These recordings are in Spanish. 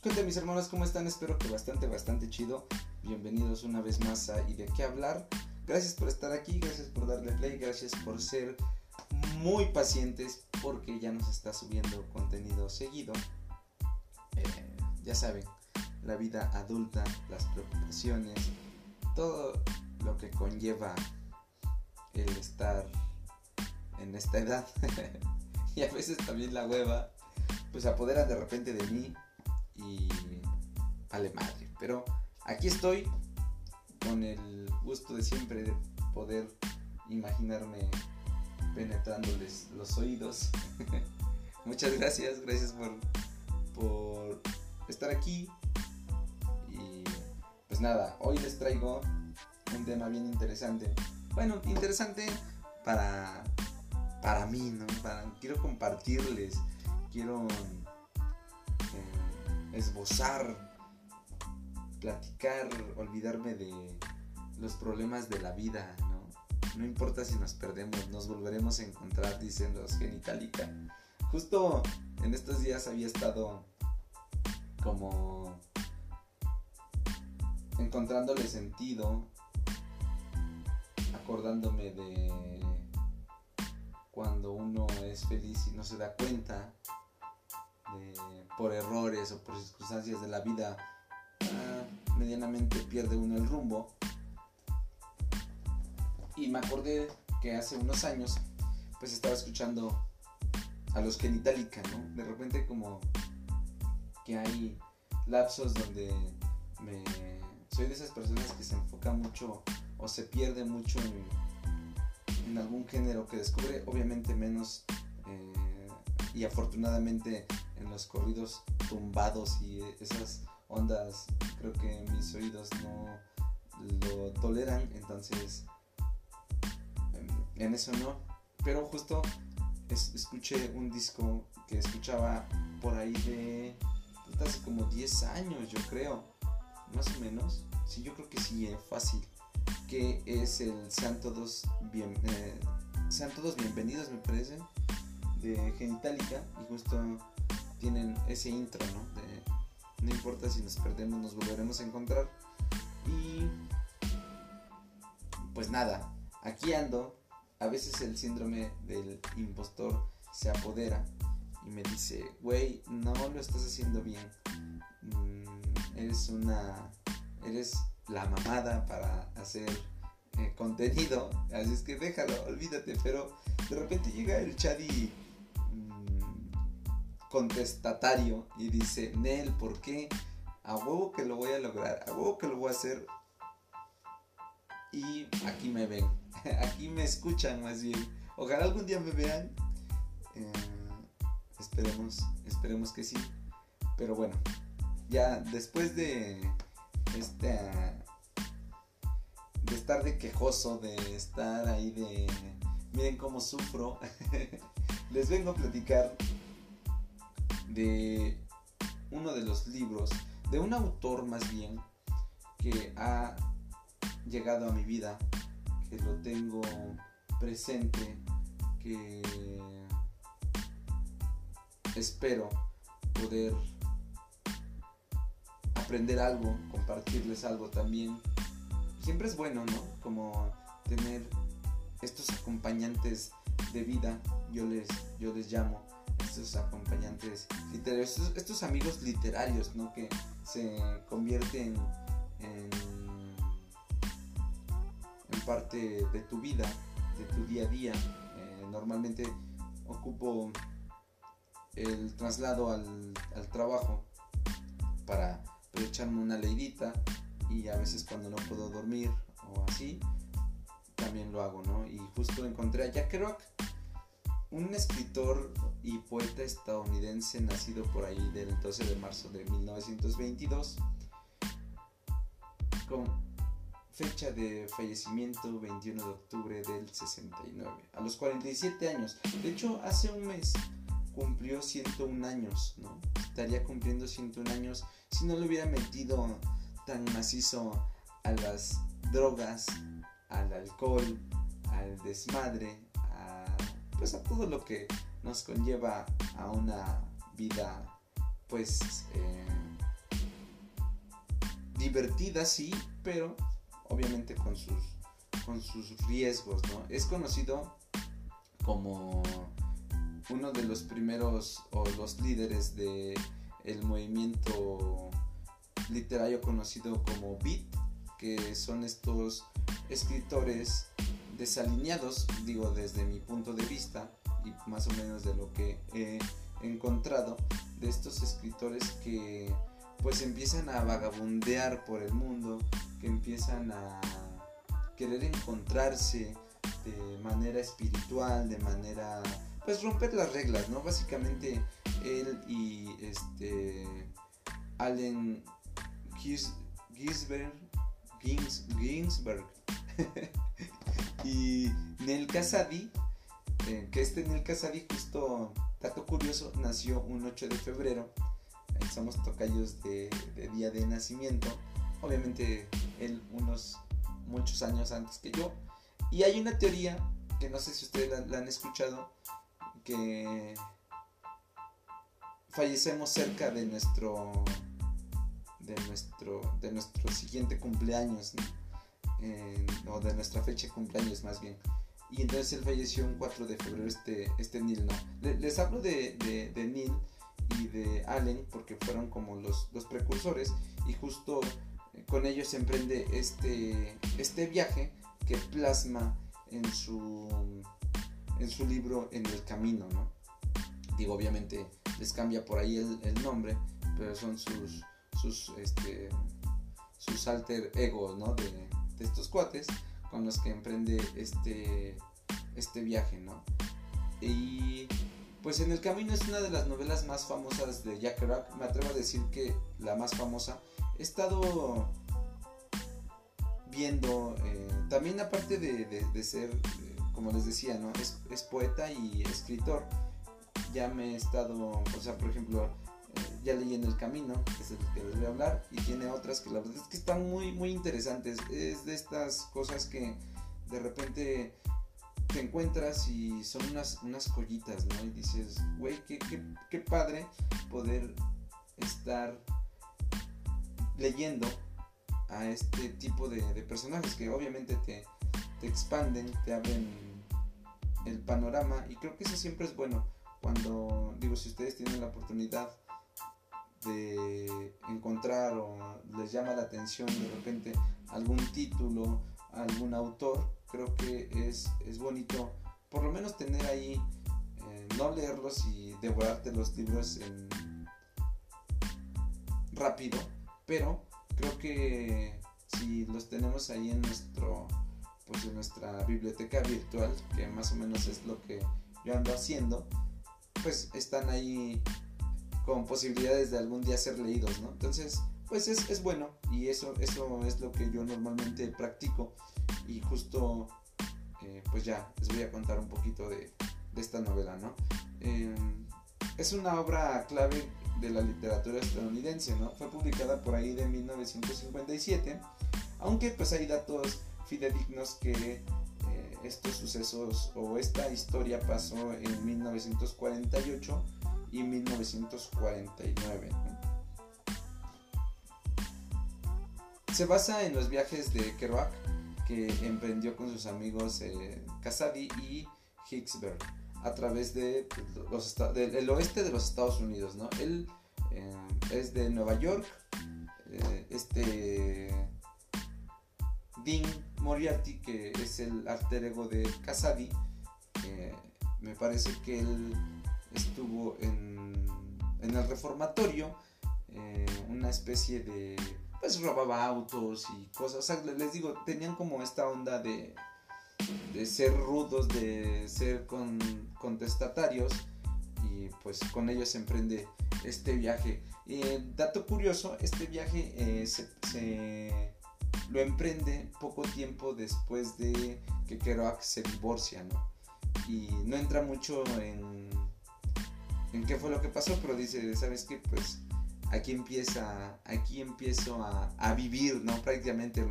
Cuéntame mis hermanos cómo están, espero que bastante, bastante chido. Bienvenidos una vez más a ¿Y de qué hablar? Gracias por estar aquí, gracias por darle play, gracias por ser muy pacientes porque ya nos está subiendo contenido seguido. Eh, ya saben, la vida adulta, las preocupaciones, todo lo que conlleva el estar en esta edad y a veces también la hueva pues apodera de repente de mí y vale madre. Pero aquí estoy con el gusto de siempre de poder imaginarme penetrándoles los oídos. Muchas gracias, gracias por, por estar aquí. Y pues nada, hoy les traigo un tema bien interesante. Bueno, interesante para, para mí, ¿no? Para, quiero compartirles, quiero esbozar, platicar, olvidarme de los problemas de la vida, ¿no? No importa si nos perdemos, nos volveremos a encontrar, dicen los genitalica. Justo en estos días había estado como encontrándole sentido, acordándome de cuando uno es feliz y no se da cuenta, por errores o por circunstancias de la vida, ah, medianamente pierde uno el rumbo. Y me acordé que hace unos años, pues estaba escuchando a los genitalica, ¿no? De repente como que hay lapsos donde me soy de esas personas que se enfoca mucho o se pierde mucho en, en algún género que descubre, obviamente menos eh, y afortunadamente en los corridos tumbados y esas ondas creo que mis oídos no lo toleran, entonces en eso no, pero justo escuché un disco que escuchaba por ahí de hace como 10 años, yo creo. Más o menos. Sí, yo creo que sí, es fácil. Que es el Sean Todos, bien, eh, Sean Todos Bienvenidos, me parece. De Genitalica. Y justo tienen ese intro, ¿no? De no importa si nos perdemos, nos volveremos a encontrar. Y pues nada, aquí ando. A veces el síndrome del impostor se apodera y me dice, güey, no lo estás haciendo bien. Mm, eres una, eres la mamada para hacer eh, contenido. Así es que déjalo, olvídate. Pero de repente llega el mm, contestatario y dice, Nel, ¿por qué? A huevo que lo voy a lograr, a huevo que lo voy a hacer. Y aquí me ven, aquí me escuchan más bien. Ojalá algún día me vean. Eh, Esperemos, esperemos que sí. Pero bueno, ya después de este de estar de quejoso, de estar ahí de miren cómo sufro, les vengo a platicar de uno de los libros, de un autor más bien, que ha llegado a mi vida, que lo tengo presente, que espero poder aprender algo, compartirles algo también. Siempre es bueno, ¿no? Como tener estos acompañantes de vida, yo les, yo les llamo, estos acompañantes literarios, estos, amigos literarios, ¿no? Que se convierten en, parte de tu vida, de tu día a día. Eh, normalmente ocupo el traslado al, trabajo para echarme una leidita y a veces cuando no puedo dormir o así, también lo hago, ¿no? Y justo encontré a Jack Kerouac, un escritor y poeta estadounidense nacido por ahí del 12 de marzo de 1922, con fecha de fallecimiento 21 de octubre del 69, a los 47 años. De hecho, hace un mes cumplió 101 años, ¿no? Estaría cumpliendo 101 años si no le hubiera metido tan macizo a las drogas, al alcohol, al desmadre, pues a todo lo que nos conlleva a una vida pues eh, divertida, sí, pero obviamente con sus, con sus riesgos, ¿no? Es conocido como uno de los primeros o los líderes de el movimiento literario conocido como Beat, que son estos escritores desalineados, digo desde mi punto de vista y más o menos de lo que he encontrado, de estos escritores que pues empiezan a vagabundear por el mundo, que empiezan a querer encontrarse de manera espiritual, de manera pues romper las reglas, ¿no? Básicamente él y este Allen Ginsberg, Ginsberg y Nel Casadi, eh, que este Nel Casadi justo, dato curioso, nació un 8 de febrero, somos tocayos de, día de nacimiento, obviamente él unos muchos años antes que yo, y hay una teoría que no sé si ustedes la, han escuchado, que fallecemos cerca de nuestro de nuestro de nuestro siguiente cumpleaños o de nuestra fecha de cumpleaños más bien y entonces él falleció un 4 de febrero este este Neil no les, hablo de, de, Neil y de Allen porque fueron como los, los precursores y justo con ellos emprende este este viaje que plasma en su, en su libro En el Camino, ¿no? Digo, obviamente les cambia por ahí el, nombre, pero son sus, sus, este, sus alter egos, ¿no? De, estos cuates con los que emprende este, este viaje, ¿no? Y pues En el Camino es una de las novelas más famosas de Jack Kerouac, me atrevo a decir que la más famosa. He estado viendo, eh, también aparte de, ser, eh, como les decía, ¿no? Es, poeta y escritor. Ya me he estado, o sea, por ejemplo, ya leí En el Camino, que es el que les voy a hablar, y tiene otras que la verdad es que están muy, muy interesantes. Es de estas cosas que de repente te encuentras y son unas, unas joyitas, ¿no? Y dices, güey, qué, qué, qué padre poder estar leyendo a este tipo de, personajes que obviamente te, expanden, te abren el panorama y creo que eso siempre es bueno cuando digo si ustedes tienen la oportunidad de encontrar o les llama la atención de repente algún título, algún autor, creo que es, es bonito por lo menos tener ahí, eh, no leerlos y devorarte los libros en rápido, pero creo que si los tenemos ahí en nuestro pues en nuestra biblioteca virtual que más o menos es lo que yo ando haciendo pues están ahí con posibilidades de algún día ser leídos no entonces pues es, bueno y eso eso es lo que yo normalmente practico y justo eh, pues ya les voy a contar un poquito de, de esta novela no em, es una obra clave de la literatura estadounidense, ¿no? Fue publicada por ahí de 1957, aunque pues hay datos fidedignos que eh, estos sucesos o esta historia pasó en 1948 y 1949. Se basa en los viajes de Kerouac que emprendió con sus amigos eh, y Hicksberg a través de los, del oeste de los Estados Unidos, ¿no? Él eh, es de Nueva York, eh, este Dean Moriarty, que es el alter ego de Casady, me parece que él estuvo en, en el reformatorio, eh, una especie de, pues robaba autos y cosas, o sea, les digo, tenían como esta onda de de ser rudos, de ser con, contestatarios y pues con ellos se emprende este viaje. Y dato curioso, este viaje eh, se, lo emprende poco tiempo después de que Kerouac se divorcia, ¿no? Y no entra mucho en, en qué fue lo que pasó, pero dice, ¿sabes qué? Pues aquí empieza, aquí empiezo a, vivir, ¿no? Prácticamente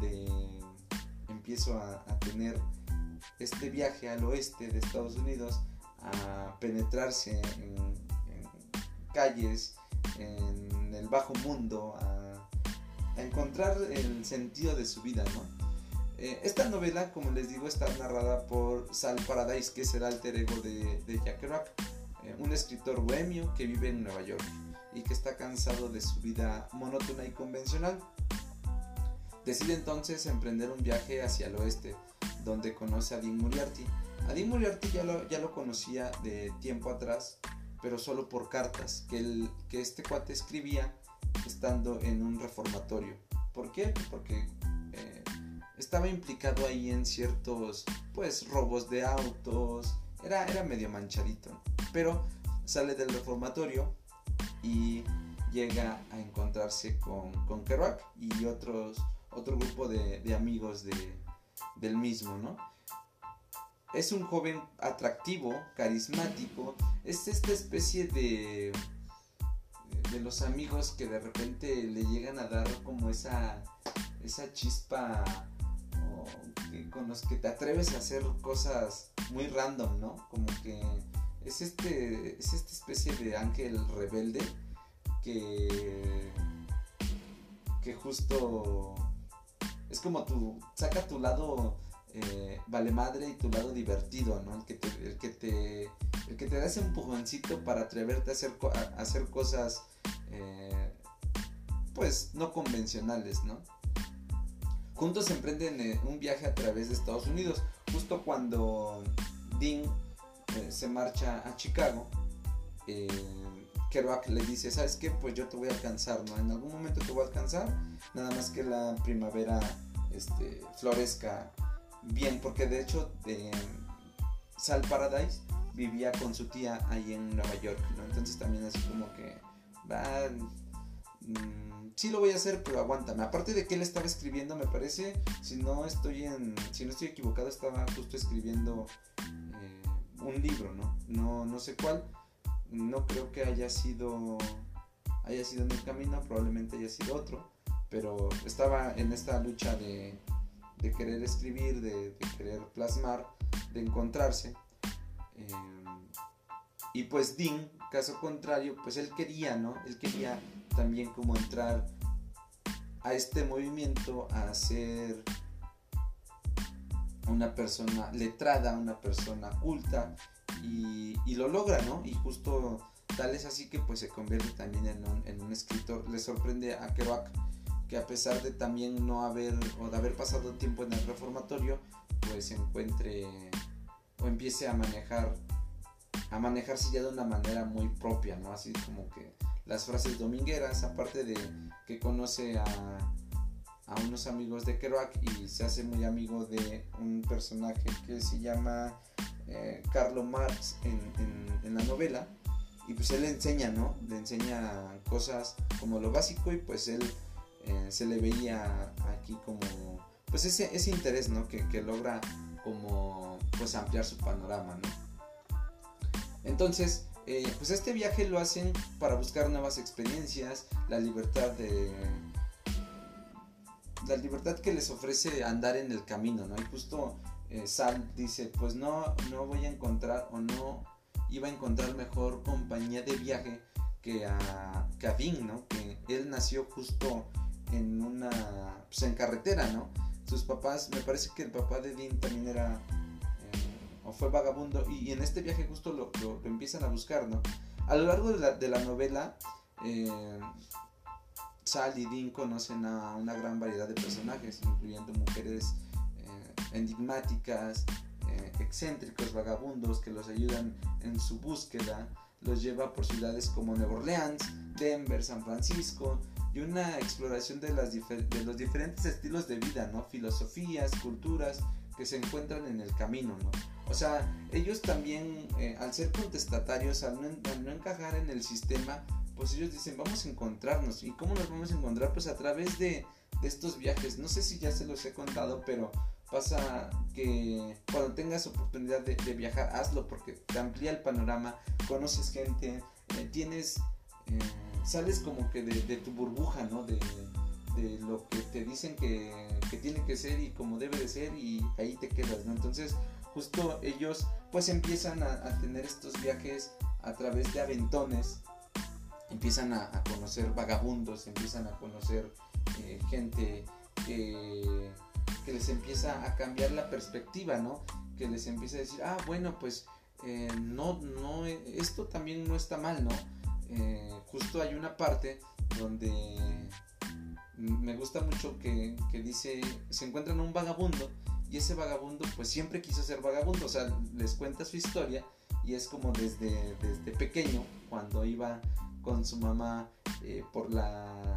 de empiezo a, tener este viaje al oeste de Estados Unidos, a penetrarse en, calles, en el bajo mundo, a encontrar el sentido de su vida, ¿no? Eh, esta novela, como les digo, está narrada por Sal Paradise, que es el alter ego de, Jack Kerouac, eh, un escritor bohemio que vive en Nueva York y que está cansado de su vida monótona y convencional. Decide entonces emprender un viaje hacia el oeste, donde conoce a Dean Moriarty. A Dean Moriarty ya lo, ya lo conocía de tiempo atrás, pero solo por cartas que, que este cuate escribía estando en un reformatorio. ¿Por qué? Porque estaba implicado ahí en ciertos, pues, robos de autos. Era, era medio manchadito. Pero sale del reformatorio y llega a encontrarse con, con Kerouac y otros, otro grupo de, amigos de, del mismo, ¿no? Es un joven atractivo, carismático, es esta especie de, de los amigos que de repente le llegan a dar como esa, esa chispa con los que te atreves a hacer cosas muy random, ¿no? Como que es este es esta especie de ángel rebelde que que justo es como tu saca tu lado eh, vale madre y tu lado divertido, ¿no? El que te, el que te, da ese empujoncito para atreverte a hacer, a hacer cosas eh, pues no convencionales, ¿no? Juntos emprenden eh, un viaje a través de Estados Unidos. Justo cuando Dean eh, se marcha a Chicago, eh, Kerouac le dice, ¿sabes qué? Pues yo te voy a alcanzar, ¿no? En algún momento te voy a alcanzar, nada más que la primavera este, florezca bien, porque de hecho de Sal Paradise vivía con su tía ahí en Nueva York, ¿no? Entonces también es como que va... Mm, sí lo voy a hacer, pero aguántame. Aparte de que él estaba escribiendo, me parece, si no estoy en, si no estoy equivocado, estaba justo escribiendo eh, un libro, ¿no? No, no sé cuál. No creo que haya sido, haya sido en el camino, probablemente haya sido otro, pero estaba en esta lucha de, de querer escribir, de, querer plasmar, de encontrarse. Eh, y pues Dean, caso contrario, pues él quería, ¿no? Él quería también como entrar a este movimiento a ser una persona letrada, una persona culta y, lo logra, ¿no? Y justo tal es así que pues se convierte también en un, en un escritor. Le sorprende a Kerouac que a pesar de también no haber o de haber pasado tiempo en el reformatorio, pues se encuentre o empiece a manejar a manejarse ya de una manera muy propia, ¿no? Así como que las frases domingueras, aparte de que conoce a, unos amigos de Kerouac y se hace muy amigo de un personaje que se llama eh, Carlo Marx en, en, la novela y pues él le enseña, ¿no? Le enseña cosas como lo básico y pues él eh, se le veía aquí como pues ese, ese interés, ¿no? Que, que logra como pues ampliar su panorama, ¿no? Entonces, eh, pues este viaje lo hacen para buscar nuevas experiencias, la libertad de la libertad que les ofrece andar en el camino, ¿no? Y justo eh, Sal dice, pues no, no voy a encontrar o no iba a encontrar mejor compañía de viaje que a, que a ¿no? Que él nació justo en una, pues en carretera, ¿no? Sus papás, me parece que el papá de Dean también era fue vagabundo y, en este viaje justo lo, empiezan a buscar, ¿no? A lo largo de la, novela, eh, Sal y Dean conocen a una gran variedad de personajes, incluyendo mujeres eh, enigmáticas, eh, excéntricos, vagabundos que los ayudan en su búsqueda, los lleva por ciudades como Nueva Orleans, Denver, San Francisco, y una exploración de, de los diferentes estilos de vida, ¿no? Filosofías, culturas que se encuentran en el camino, ¿no? O sea, ellos también, eh, al ser contestatarios, al no, encajar en el sistema, pues ellos dicen, vamos a encontrarnos. ¿Y cómo nos vamos a encontrar? Pues a través de, estos viajes. No sé si ya se los he contado, pero pasa que cuando tengas oportunidad de, viajar, hazlo porque te amplía el panorama, conoces gente, eh, tienes, eh, sales como que de, tu burbuja, ¿no? De, lo que te dicen que, que, tiene que ser y como debe de ser y ahí te quedas, ¿no? Entonces, justo ellos pues empiezan a, tener estos viajes a través de aventones, empiezan a, conocer vagabundos, empiezan a conocer eh, gente que, les empieza a cambiar la perspectiva, ¿no? Que les empieza a decir, ah, bueno, pues eh, no, no, esto también no está mal, ¿no? Eh, justo hay una parte donde me gusta mucho que, que, dice, se encuentran un vagabundo y ese vagabundo pues siempre quiso ser vagabundo, o sea, les cuenta su historia y es como desde, desde pequeño, cuando iba con su mamá eh, por la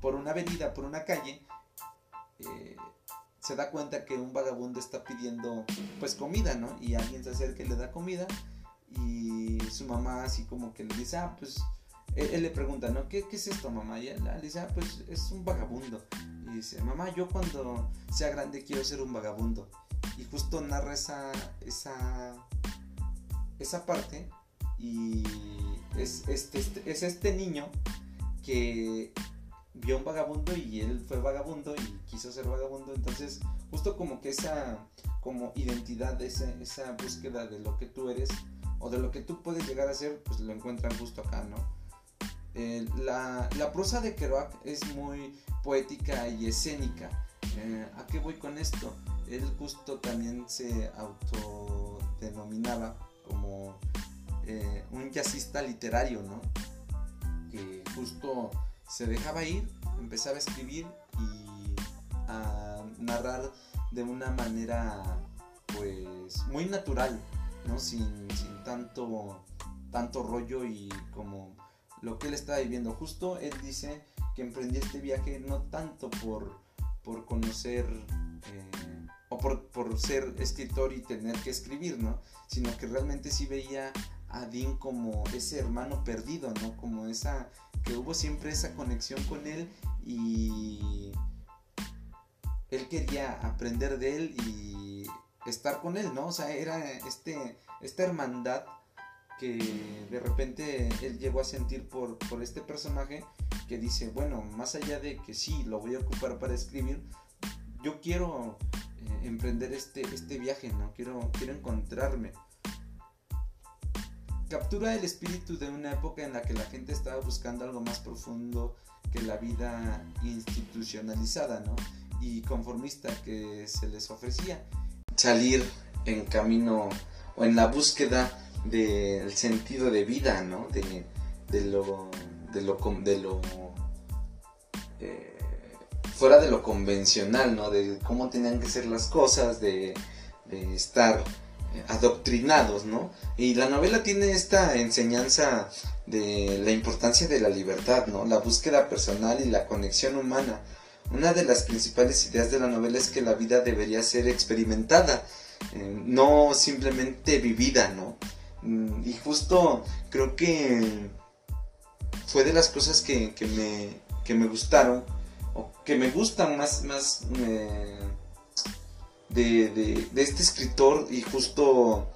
por una avenida, por una calle, eh, se da cuenta que un vagabundo está pidiendo pues comida, ¿no? Y alguien se acerca y le da comida y su mamá así como que le dice, ah, pues él, le pregunta, ¿no? ¿Qué, ¿Qué, es esto, mamá? Y ella le dice, ah, pues es un vagabundo. Y dice, mamá, yo cuando sea grande quiero ser un vagabundo. Y justo narra esa, esa, esa parte y es este, este, es este niño que vio un vagabundo y él fue vagabundo y quiso ser vagabundo. Entonces, justo como que esa como identidad, esa, esa búsqueda de lo que tú eres o de lo que tú puedes llegar a ser, pues lo encuentran justo acá, ¿no? Eh, la, la, prosa de Kerouac es muy poética y escénica. Eh, ¿A qué voy con esto? Él justo también se autodenominaba como eh, un jazzista literario, ¿no? Que justo se dejaba ir, empezaba a escribir y a narrar de una manera pues muy natural, ¿no? Sin, sin tanto, tanto rollo y como lo que él estaba viviendo. Justo él dice que emprendió este viaje no tanto por, por conocer eh, o por, por, ser escritor y tener que escribir, ¿no? Sino que realmente sí veía a Dean como ese hermano perdido, ¿no? Como esa, que hubo siempre esa conexión con él y él quería aprender de él y estar con él, ¿no? O sea, era este, esta hermandad que de repente él llegó a sentir por, por este personaje que dice, bueno, más allá de que sí, lo voy a ocupar para escribir, yo quiero eh, emprender este, este viaje, ¿no? Quiero, quiero encontrarme captura el espíritu de una época en la que la gente estaba buscando algo más profundo que la vida institucionalizada, ¿no? Y conformista que se les ofrecía. Salir en camino o en la búsqueda del sentido de vida, ¿no? De, lo, de lo, de lo eh, fuera de lo convencional, ¿no? De cómo tenían que ser las cosas, de, estar adoctrinados, ¿no? Y la novela tiene esta enseñanza de la importancia de la libertad, ¿no? La búsqueda personal y la conexión humana. Una de las principales ideas de la novela es que la vida debería ser experimentada, eh, no simplemente vivida, ¿no? Mm, y justo creo que fue de las cosas que, me, que me gustaron, o que me gustan más, más eh, de, este escritor y justo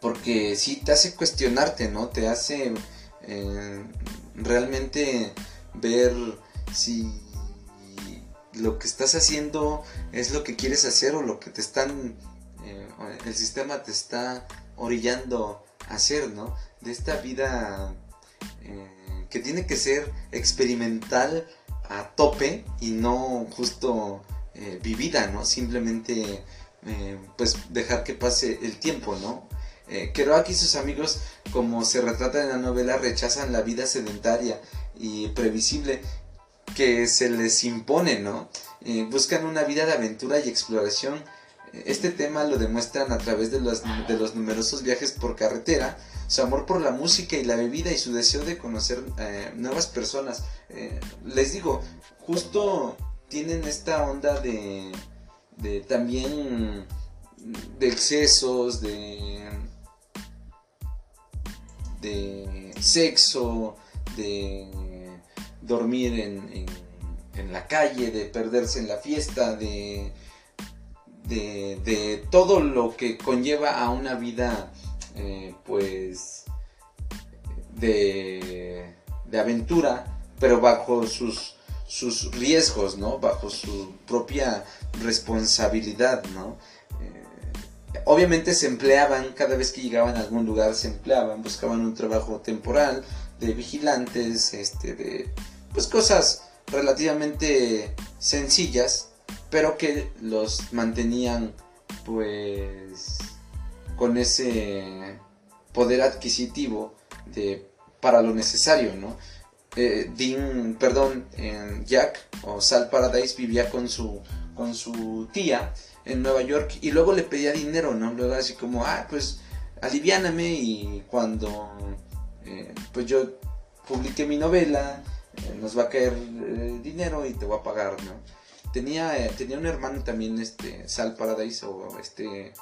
porque sí te hace cuestionarte, ¿no? Te hace eh, realmente ver si lo que estás haciendo es lo que quieres hacer o lo que te están, eh, el sistema te está orillando a hacer, ¿no? De esta vida eh, que tiene que ser experimental a tope y no justo eh, vivida, ¿no? Simplemente, eh, pues, dejar que pase el tiempo, ¿no? Eh, Kerouac y sus amigos, como se retrata en la novela, rechazan la vida sedentaria y previsible que se les impone, ¿no? Buscan una vida de aventura y exploración. Este tema lo demuestran a través de los, de los numerosos viajes por carretera, su amor por la música y la bebida y su deseo de conocer nuevas personas. les digo, justo tienen esta onda de, de también de excesos, de, de sexo, de dormir en, en, la calle, de perderse en la fiesta, de, de, todo lo que conlleva a una vida eh, pues de, de aventura, pero bajo sus sus riesgos, ¿no? Bajo su propia responsabilidad, ¿no? Eh, obviamente se empleaban, cada vez que llegaban a algún lugar se empleaban, buscaban un trabajo temporal de vigilantes, este, de, pues cosas relativamente sencillas, pero que los mantenían pues con ese poder adquisitivo de, para lo necesario, ¿no? Eh, Dean, perdón, Jack o Sal Paradise vivía con su, con su tía en Nueva York y luego le pedía dinero, ¿no? Luego así como, ah, pues aliviáname y cuando eh, pues yo publique mi novela, eh, nos va a caer dinero y te voy a pagar, ¿no? Tenía, tenía un hermano también, este, Sal Paradise o este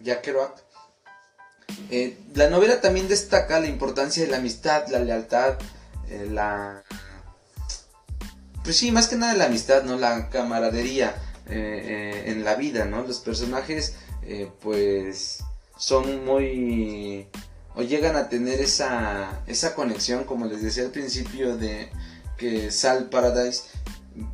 Jack Kerouac, eh, la novela también destaca la importancia de la amistad, la lealtad, eh, la... Pues sí, más que nada la amistad, ¿no? La camaradería eh, en la vida, ¿no? Los personajes, pues, son muy... o llegan a tener esa, esa conexión, como les decía al principio, de que Sal Paradise,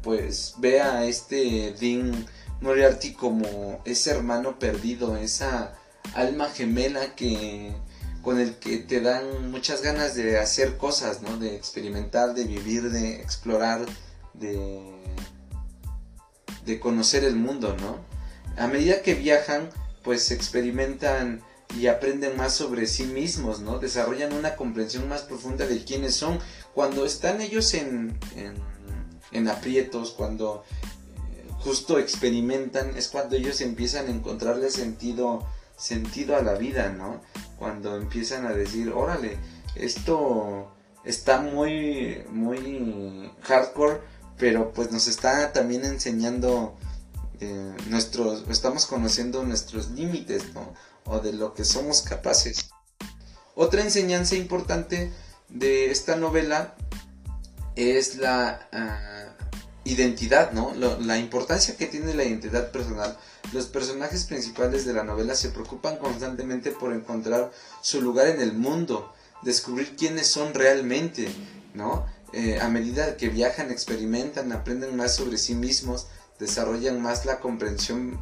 pues, ve a este Dean Moriarty como ese hermano perdido, esa alma gemela que con el que te dan muchas ganas de hacer cosas, ¿no? De experimentar, de vivir, de explorar, de, de conocer el mundo, ¿no? A medida que viajan, pues experimentan y aprenden más sobre sí mismos, ¿no? Desarrollan una comprensión más profunda de quiénes son. Cuando están ellos en, en, en aprietos, cuando eh, justo experimentan, es cuando ellos empiezan a encontrarle sentido sentido a la vida, ¿no? Cuando empiezan a decir, órale, esto está muy, muy hardcore, pero pues nos está también enseñando eh, nuestros, estamos conociendo nuestros límites, ¿no? O de lo que somos capaces. Otra enseñanza importante de esta novela es la ah, identidad, ¿no? la importancia que tiene la identidad personal los personajes principales de la novela se preocupan constantemente por encontrar su lugar en el mundo, descubrir quiénes son realmente, ¿no? Eh, a medida que viajan, experimentan, aprenden más sobre sí mismos, desarrollan más la comprensión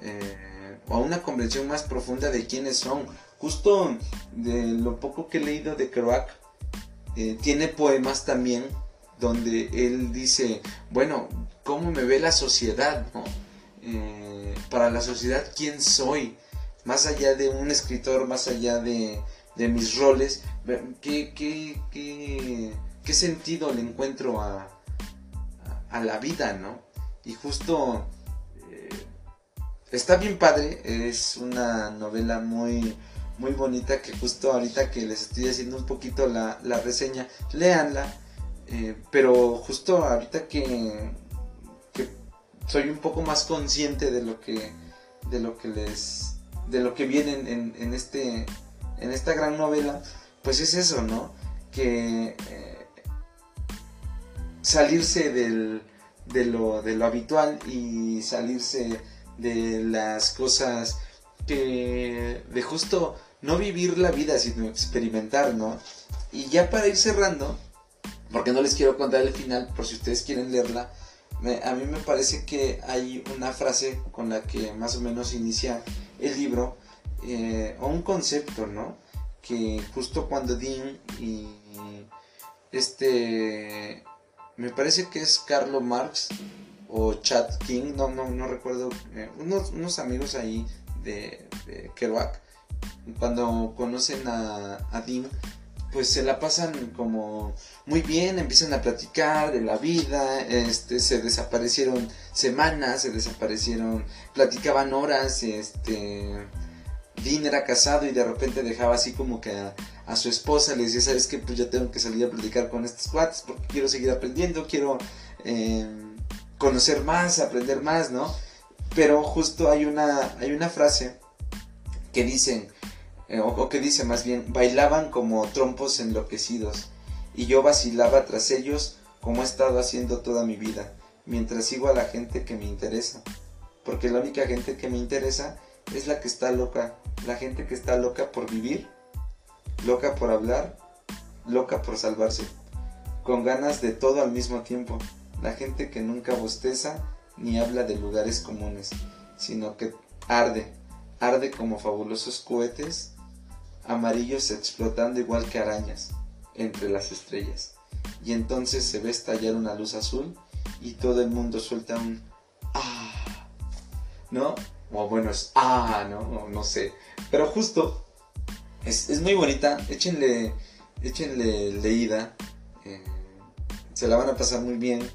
eh, o una comprensión más profunda de quiénes son. Justo de lo poco que he leído de Kerouac, eh, tiene poemas también donde él dice, bueno, ¿cómo me ve la sociedad? ¿no? para la sociedad quién soy, más allá de un escritor, más allá de, mis roles, ¿qué, qué, qué, sentido le encuentro a, a, la vida, ¿no? Y justo eh, está bien padre, es una novela muy, muy bonita que justo ahorita que les estoy haciendo un poquito la, reseña, léanla, eh, pero justo ahorita que soy un poco más consciente de lo que de lo que les de lo que viene en, este en esta gran novela pues es eso no que eh, salirse del, de, lo, de lo habitual y salirse de las cosas que de justo no vivir la vida sino experimentar no y ya para ir cerrando porque no les quiero contar el final por si ustedes quieren leerla a mí me parece que hay una frase con la que más o menos inicia el libro, eh, o un concepto, ¿no? Que justo cuando Dean y este, me parece que es Carlo Marx o Chad King, no, no, no recuerdo, eh, unos, amigos ahí de, Kerouac, cuando conocen a, a Dean, pues se la pasan como muy bien, empiezan a platicar de la vida, este, se desaparecieron semanas, se desaparecieron, platicaban horas, este, Dean era casado y de repente dejaba así como que a, su esposa le decía, sabes que pues ya tengo que salir a platicar con estos cuates porque quiero seguir aprendiendo, quiero em, conocer más, aprender más, ¿no? Pero justo hay una, hay una frase que dicen, eh, o, que dice más bien, bailaban como trompos enloquecidos, y yo vacilaba tras ellos como he estado haciendo toda mi vida, mientras sigo a la gente que me interesa, porque la única gente que me interesa es la que está loca, la gente que está loca por vivir, loca por hablar, loca por salvarse, con ganas de todo al mismo tiempo, la gente que nunca bosteza ni habla de lugares comunes, sino que arde, arde como fabulosos cohetes amarillos explotando igual que arañas entre las estrellas. y entonces se ve estallar una luz azul y todo el mundo suelta un ah, ¿no? O bueno, es ah, ¿no? no sé. Pero justo, es, muy bonita, échenle, échenle leída, eh, se la van a pasar muy bien,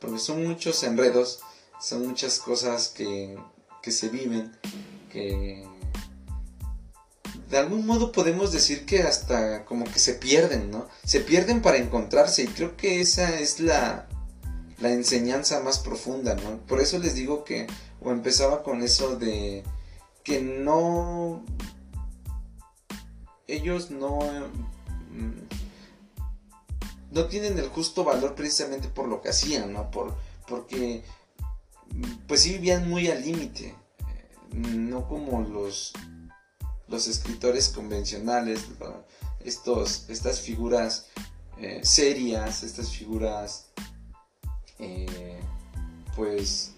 porque son muchos enredos, son muchas cosas que, que se viven, que de algún modo podemos decir que hasta como que se pierden, ¿no? Se pierden para encontrarse y creo que esa es la, la enseñanza más profunda, ¿no? Por eso les digo que, o empezaba con eso de que no, ellos no, mm, no tienen el justo valor precisamente por lo que hacían, ¿no? Por, porque, pues sí vivían muy al límite, eh, no como los los escritores convencionales, estos, estas figuras eh, serias, estas figuras, eh, pues,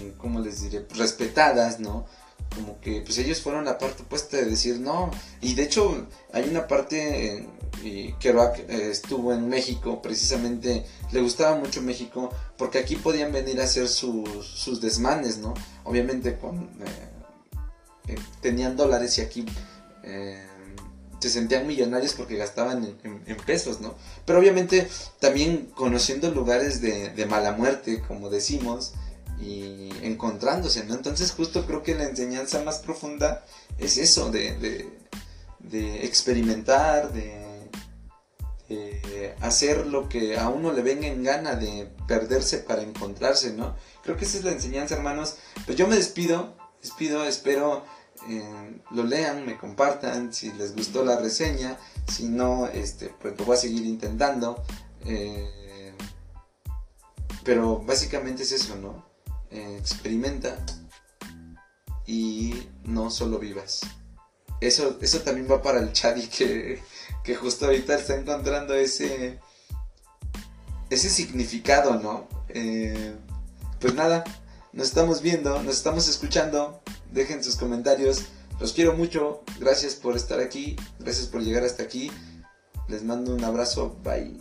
eh, ¿cómo les diré? Respetadas, ¿no? Como que pues ellos fueron la parte opuesta de decir no. Y de hecho hay una parte, y Kerouac estuvo en México, precisamente le gustaba mucho México, porque aquí podían venir a hacer sus, sus desmanes, ¿no? Obviamente con eh, tenían dólares y aquí eh, se sentían millonarios porque gastaban en, pesos, ¿no? Pero obviamente también conociendo lugares de, mala muerte, como decimos, y encontrándose, ¿no? Entonces justo creo que la enseñanza más profunda es eso, de, de, experimentar, de, hacer lo que a uno le venga en gana, de perderse para encontrarse, ¿no? Creo que esa es la enseñanza, hermanos. Pues yo me despido, despido, espero eh, lo lean, me compartan si les gustó la reseña, si no, este, pues lo voy a seguir intentando. Eh, pero básicamente es eso, ¿no? Eh, experimenta y no solo vivas. Eso, eso también va para el Chadi que, que justo ahorita está encontrando ese, ese significado, ¿no? pues nada, nos estamos viendo, nos estamos escuchando dejen sus comentarios. Los quiero mucho. Gracias por estar aquí. Gracias por llegar hasta aquí. Les mando un abrazo. Bye.